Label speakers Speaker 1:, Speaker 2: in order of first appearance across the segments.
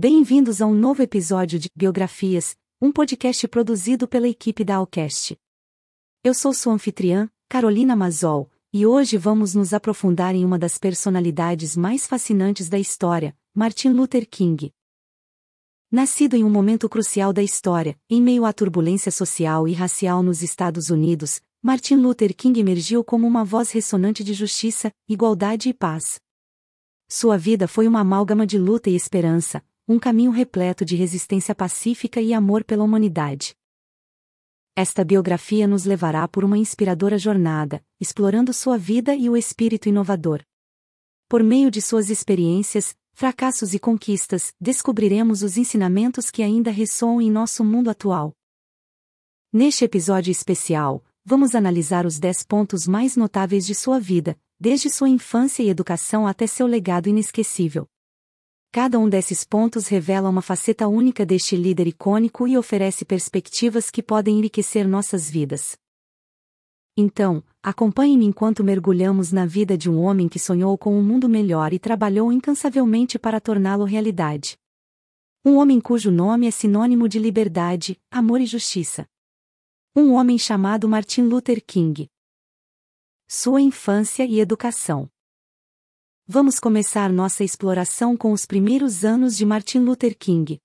Speaker 1: Bem-vindos a um novo episódio de Biografias, um podcast produzido pela equipe da Alcast. Eu sou sua anfitriã, Carolina Mazol, e hoje vamos nos aprofundar em uma das personalidades mais fascinantes da história, Martin Luther King. Nascido em um momento crucial da história, em meio à turbulência social e racial nos Estados Unidos, Martin Luther King emergiu como uma voz ressonante de justiça, igualdade e paz. Sua vida foi uma amálgama de luta e esperança, um caminho repleto de resistência pacífica e amor pela humanidade. Esta biografia nos levará por uma inspiradora jornada, explorando sua vida e o espírito inovador. Por meio de suas experiências, fracassos e conquistas, descobriremos os ensinamentos que ainda ressoam em nosso mundo atual. Neste episódio especial, vamos analisar os 10 pontos mais notáveis de sua vida, desde sua infância e educação até seu legado inesquecível. Cada um desses pontos revela uma faceta única deste líder icônico e oferece perspectivas que podem enriquecer nossas vidas. Então, acompanhe-me enquanto mergulhamos na vida de um homem que sonhou com um mundo melhor e trabalhou incansavelmente para torná-lo realidade. Um homem cujo nome é sinônimo de liberdade, amor e justiça. Um homem chamado Martin Luther King. Sua infância e educação. Vamos começar nossa exploração com os primeiros anos de Martin Luther King.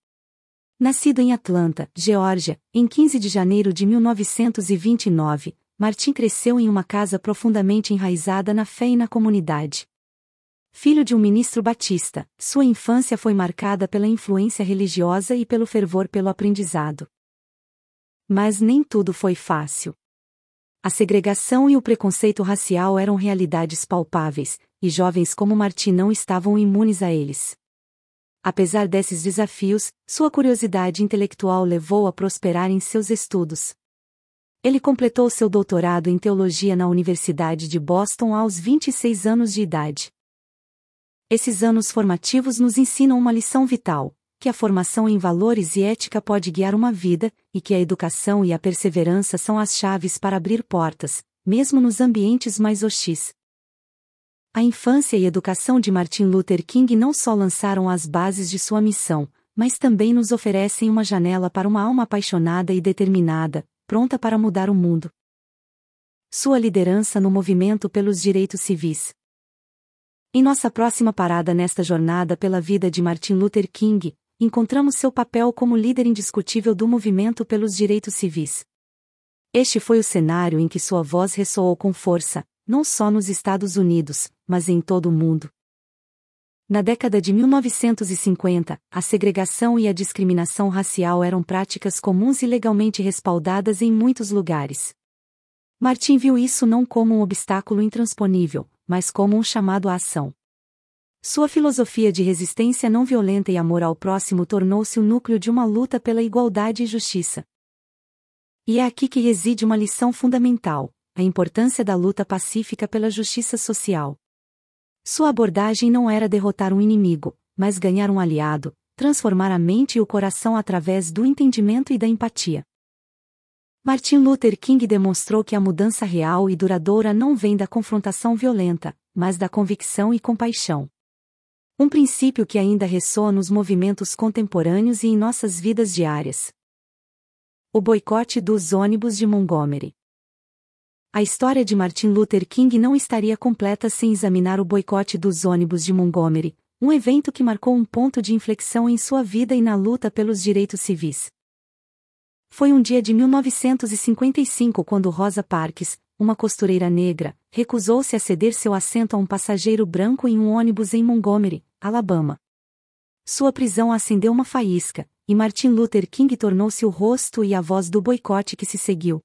Speaker 1: Nascido em Atlanta, Geórgia, em 15 de janeiro de 1929, Martin cresceu em uma casa profundamente enraizada na fé e na comunidade. Filho de um ministro batista, sua infância foi marcada pela influência religiosa e pelo fervor pelo aprendizado. Mas nem tudo foi fácil. A segregação e o preconceito racial eram realidades palpáveis, e jovens como Martin não estavam imunes a eles. Apesar desses desafios, sua curiosidade intelectual levou a prosperar em seus estudos. Ele completou seu doutorado em teologia na Universidade de Boston aos 26 anos de idade. Esses anos formativos nos ensinam uma lição vital: que a formação em valores e ética pode guiar uma vida, e que a educação e a perseverança são as chaves para abrir portas, mesmo nos ambientes mais hostis. A infância e educação de Martin Luther King não só lançaram as bases de sua missão, mas também nos oferecem uma janela para uma alma apaixonada e determinada, pronta para mudar o mundo. Sua liderança no movimento pelos direitos civis. Em nossa próxima parada nesta jornada pela vida de Martin Luther King, encontramos seu papel como líder indiscutível do movimento pelos direitos civis. Este foi o cenário em que sua voz ressoou com força, não só nos Estados Unidos, mas em todo o mundo. Na década de 1950, a segregação e a discriminação racial eram práticas comuns e legalmente respaldadas em muitos lugares. Martin viu isso não como um obstáculo intransponível, mas como um chamado à ação. Sua filosofia de resistência não violenta e amor ao próximo tornou-se o núcleo de uma luta pela igualdade e justiça. E é aqui que reside uma lição fundamental: a importância da luta pacífica pela justiça social. Sua abordagem não era derrotar um inimigo, mas ganhar um aliado, transformar a mente e o coração através do entendimento e da empatia. Martin Luther King demonstrou que a mudança real e duradoura não vem da confrontação violenta, mas da convicção e compaixão. Um princípio que ainda ressoa nos movimentos contemporâneos e em nossas vidas diárias. O boicote dos ônibus de Montgomery. A história de Martin Luther King não estaria completa sem examinar o boicote dos ônibus de Montgomery, um evento que marcou um ponto de inflexão em sua vida e na luta pelos direitos civis. Foi um dia de 1955 quando Rosa Parks, uma costureira negra, recusou-se a ceder seu assento a um passageiro branco em um ônibus em Montgomery, Alabama. Sua prisão acendeu uma faísca, e Martin Luther King tornou-se o rosto e a voz do boicote que se seguiu.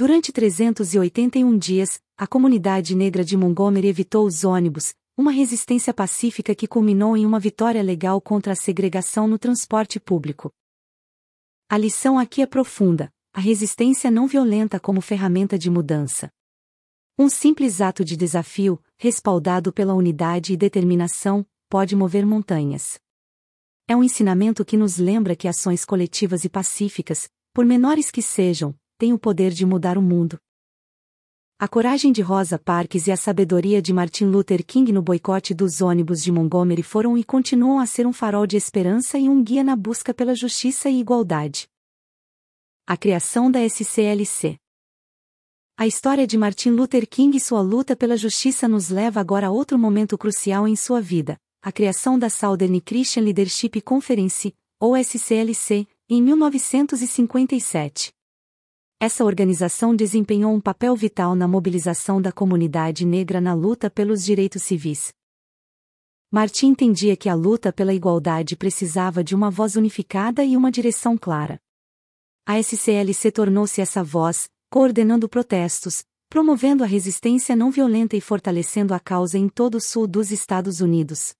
Speaker 1: Durante 381 dias, a comunidade negra de Montgomery evitou os ônibus, uma resistência pacífica que culminou em uma vitória legal contra a segregação no transporte público. A lição aqui é profunda: a resistência não violenta como ferramenta de mudança. Um simples ato de desafio, respaldado pela unidade e determinação, pode mover montanhas. É um ensinamento que nos lembra que ações coletivas e pacíficas, por menores que sejam, tem o poder de mudar o mundo. A coragem de Rosa Parks e a sabedoria de Martin Luther King no boicote dos ônibus de Montgomery foram e continuam a ser um farol de esperança e um guia na busca pela justiça e igualdade. A criação da SCLC. A história de Martin Luther King e sua luta pela justiça nos leva agora a outro momento crucial em sua vida, a criação da Southern Christian Leadership Conference, ou SCLC, em 1957. Essa organização desempenhou um papel vital na mobilização da comunidade negra na luta pelos direitos civis. Martin entendia que a luta pela igualdade precisava de uma voz unificada e uma direção clara. A SCLC tornou-se essa voz, coordenando protestos, promovendo a resistência não violenta e fortalecendo a causa em todo o sul dos Estados Unidos.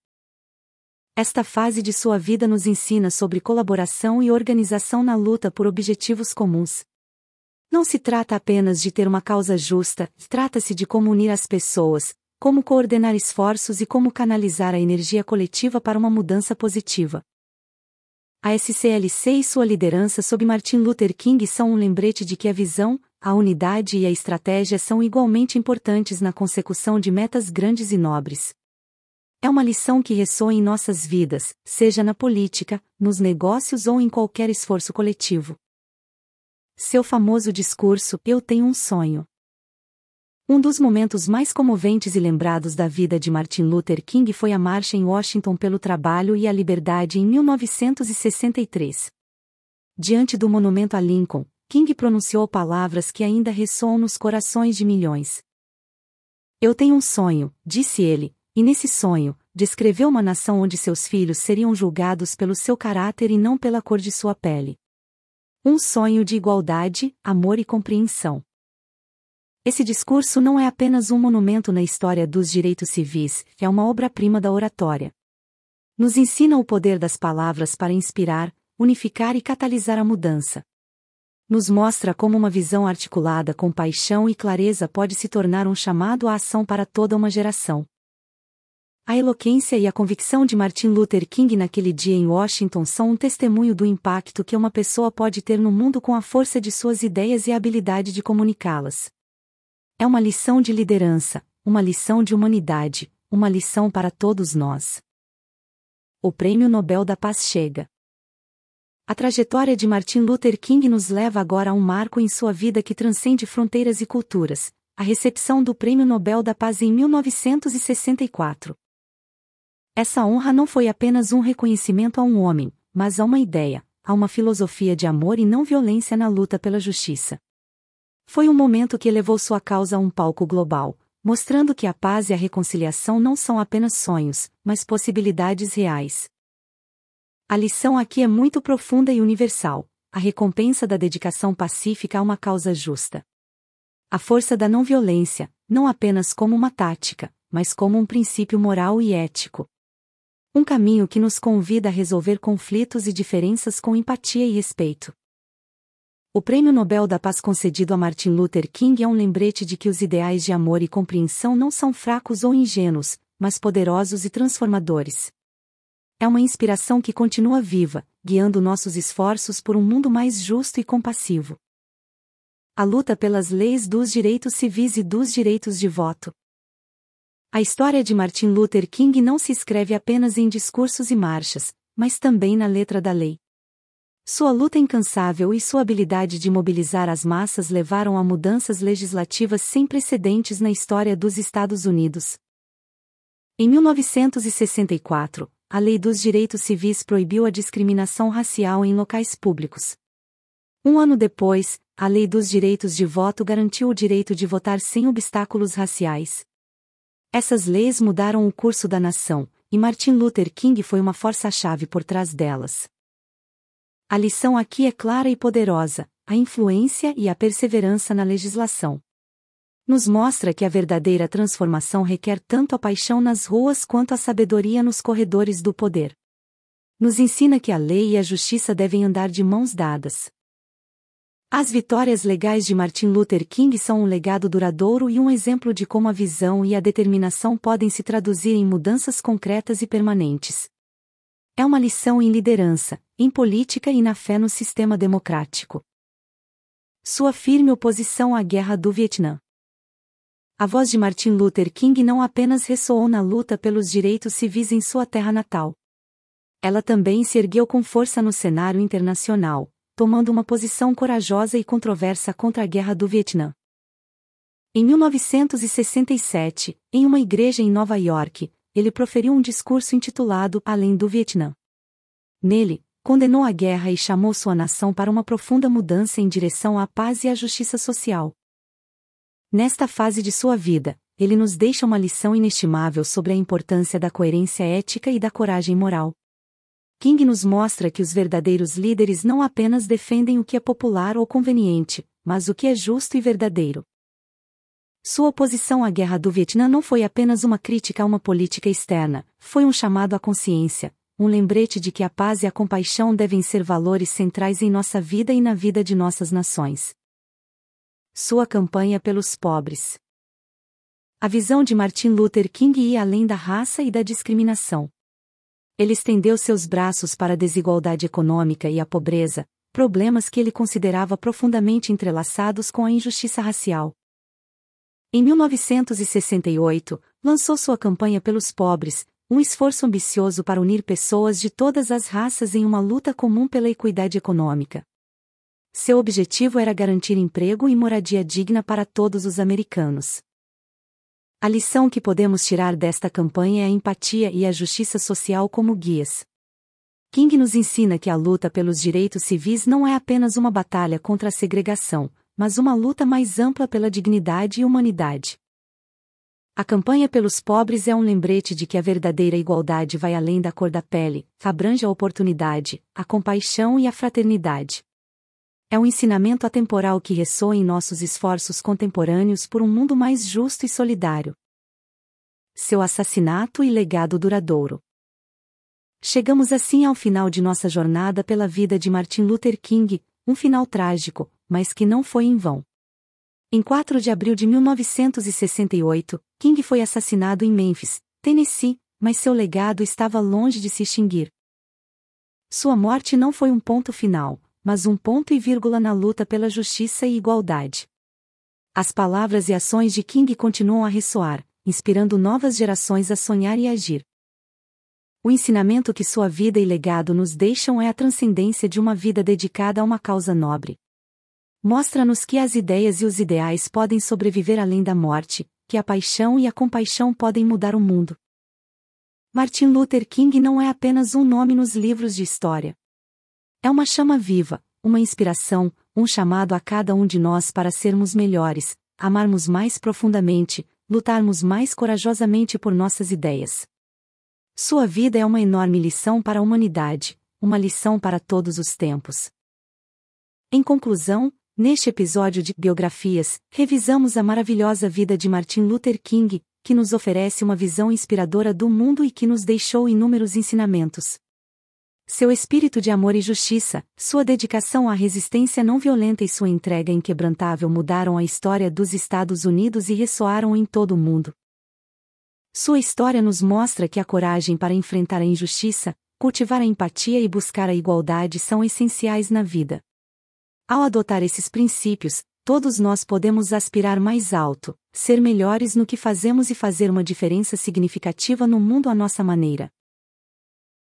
Speaker 1: Esta fase de sua vida nos ensina sobre colaboração e organização na luta por objetivos comuns. Não se trata apenas de ter uma causa justa, trata-se de como unir as pessoas, como coordenar esforços e como canalizar a energia coletiva para uma mudança positiva. A SCLC e sua liderança sob Martin Luther King são um lembrete de que a visão, a unidade e a estratégia são igualmente importantes na consecução de metas grandes e nobres. É uma lição que ressoa em nossas vidas, seja na política, nos negócios ou em qualquer esforço coletivo. Seu famoso discurso Eu tenho um sonho. Um dos momentos mais comoventes e lembrados da vida de Martin Luther King foi a marcha em Washington pelo trabalho e a liberdade em 1963. Diante do monumento a Lincoln, King pronunciou palavras que ainda ressoam nos corações de milhões. Eu tenho um sonho, disse ele, e nesse sonho, descreveu uma nação onde seus filhos seriam julgados pelo seu caráter e não pela cor de sua pele. Um sonho de igualdade, amor e compreensão. Esse discurso não é apenas um monumento na história dos direitos civis, é uma obra-prima da oratória. Nos ensina o poder das palavras para inspirar, unificar e catalisar a mudança. Nos mostra como uma visão articulada com paixão e clareza pode se tornar um chamado à ação para toda uma geração. A eloquência e a convicção de Martin Luther King naquele dia em Washington são um testemunho do impacto que uma pessoa pode ter no mundo com a força de suas ideias e a habilidade de comunicá-las. É uma lição de liderança, uma lição de humanidade, uma lição para todos nós. O Prêmio Nobel da Paz chega. A trajetória de Martin Luther King nos leva agora a um marco em sua vida que transcende fronteiras e culturas, a recepção do Prêmio Nobel da Paz em 1964. Essa honra não foi apenas um reconhecimento a um homem, mas a uma ideia, a uma filosofia de amor e não violência na luta pela justiça. Foi um momento que elevou sua causa a um palco global, mostrando que a paz e a reconciliação não são apenas sonhos, mas possibilidades reais. A lição aqui é muito profunda e universal a recompensa da dedicação pacífica a uma causa justa. A força da não violência, não apenas como uma tática, mas como um princípio moral e ético. Um caminho que nos convida a resolver conflitos e diferenças com empatia e respeito. O Prêmio Nobel da Paz concedido a Martin Luther King é um lembrete de que os ideais de amor e compreensão não são fracos ou ingênuos, mas poderosos e transformadores. É uma inspiração que continua viva, guiando nossos esforços por um mundo mais justo e compassivo. A luta pelas leis dos direitos civis e dos direitos de voto. A história de Martin Luther King não se escreve apenas em discursos e marchas, mas também na letra da lei. Sua luta incansável e sua habilidade de mobilizar as massas levaram a mudanças legislativas sem precedentes na história dos Estados Unidos. Em 1964, a Lei dos Direitos Civis proibiu a discriminação racial em locais públicos. Um ano depois, a Lei dos Direitos de Voto garantiu o direito de votar sem obstáculos raciais. Essas leis mudaram o curso da nação, e Martin Luther King foi uma força-chave por trás delas. A lição aqui é clara e poderosa: a influência e a perseverança na legislação. Nos mostra que a verdadeira transformação requer tanto a paixão nas ruas quanto a sabedoria nos corredores do poder. Nos ensina que a lei e a justiça devem andar de mãos dadas. As vitórias legais de Martin Luther King são um legado duradouro e um exemplo de como a visão e a determinação podem se traduzir em mudanças concretas e permanentes. É uma lição em liderança, em política e na fé no sistema democrático. Sua firme oposição à Guerra do Vietnã. A voz de Martin Luther King não apenas ressoou na luta pelos direitos civis em sua terra natal. Ela também se ergueu com força no cenário internacional, tomando uma posição corajosa e controversa contra a Guerra do Vietnã. Em 1967, em uma igreja em Nova York, ele proferiu um discurso intitulado Além do Vietnã. Nele, condenou a guerra e chamou sua nação para uma profunda mudança em direção à paz e à justiça social. Nesta fase de sua vida, ele nos deixa uma lição inestimável sobre a importância da coerência ética e da coragem moral. King nos mostra que os verdadeiros líderes não apenas defendem o que é popular ou conveniente, mas o que é justo e verdadeiro. Sua oposição à guerra do Vietnã não foi apenas uma crítica a uma política externa, foi um chamado à consciência, um lembrete de que a paz e a compaixão devem ser valores centrais em nossa vida e na vida de nossas nações. Sua campanha pelos pobres. A visão de Martin Luther King ia além da raça e da discriminação. Ele estendeu seus braços para a desigualdade econômica e a pobreza, problemas que ele considerava profundamente entrelaçados com a injustiça racial. Em 1968, lançou sua campanha pelos pobres, um esforço ambicioso para unir pessoas de todas as raças em uma luta comum pela equidade econômica. Seu objetivo era garantir emprego e moradia digna para todos os americanos. A lição que podemos tirar desta campanha é a empatia e a justiça social como guias. King nos ensina que a luta pelos direitos civis não é apenas uma batalha contra a segregação, mas uma luta mais ampla pela dignidade e humanidade. A campanha pelos pobres é um lembrete de que a verdadeira igualdade vai além da cor da pele, abrange a oportunidade, a compaixão e a fraternidade. É um ensinamento atemporal que ressoa em nossos esforços contemporâneos por um mundo mais justo e solidário. Seu assassinato e legado duradouro. Chegamos assim ao final de nossa jornada pela vida de Martin Luther King, um final trágico, mas que não foi em vão. Em 4 de abril de 1968, King foi assassinado em Memphis, Tennessee, mas seu legado estava longe de se extinguir. Sua morte não foi um ponto final, mas um ponto e vírgula na luta pela justiça e igualdade. As palavras e ações de King continuam a ressoar, inspirando novas gerações a sonhar e agir. O ensinamento que sua vida e legado nos deixam é a transcendência de uma vida dedicada a uma causa nobre. Mostra-nos que as ideias e os ideais podem sobreviver além da morte, que a paixão e a compaixão podem mudar o mundo. Martin Luther King não é apenas um nome nos livros de história. É uma chama viva, uma inspiração, um chamado a cada um de nós para sermos melhores, amarmos mais profundamente, lutarmos mais corajosamente por nossas ideias. Sua vida é uma enorme lição para a humanidade, uma lição para todos os tempos. Em conclusão, Neste episódio de Biografias, revisamos a maravilhosa vida de Martin Luther King, que nos oferece uma visão inspiradora do mundo e que nos deixou inúmeros ensinamentos. Seu espírito de amor e justiça, sua dedicação à resistência não violenta e sua entrega inquebrantável mudaram a história dos Estados Unidos e ressoaram em todo o mundo. Sua história nos mostra que a coragem para enfrentar a injustiça, cultivar a empatia e buscar a igualdade são essenciais na vida. Ao adotar esses princípios, todos nós podemos aspirar mais alto, ser melhores no que fazemos e fazer uma diferença significativa no mundo à nossa maneira.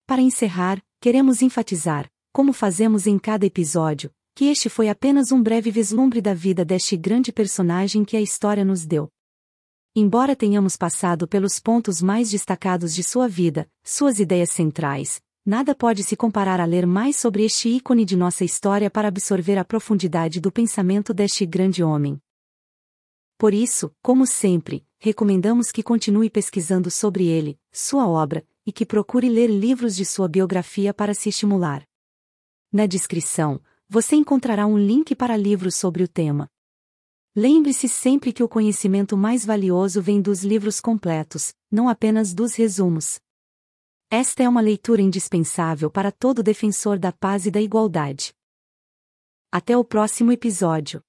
Speaker 1: Para encerrar, queremos enfatizar, como fazemos em cada episódio, que este foi apenas um breve vislumbre da vida deste grande personagem que a história nos deu. Embora tenhamos passado pelos pontos mais destacados de sua vida, suas ideias centrais, Nada pode se comparar a ler mais sobre este ícone de nossa história para absorver a profundidade do pensamento deste grande homem. Por isso, como sempre, recomendamos que continue pesquisando sobre ele, sua obra, e que procure ler livros de sua biografia para se estimular. Na descrição, você encontrará um link para livros sobre o tema. Lembre-se sempre que o conhecimento mais valioso vem dos livros completos, não apenas dos resumos. Esta é uma leitura indispensável para todo defensor da paz e da igualdade. Até o próximo episódio.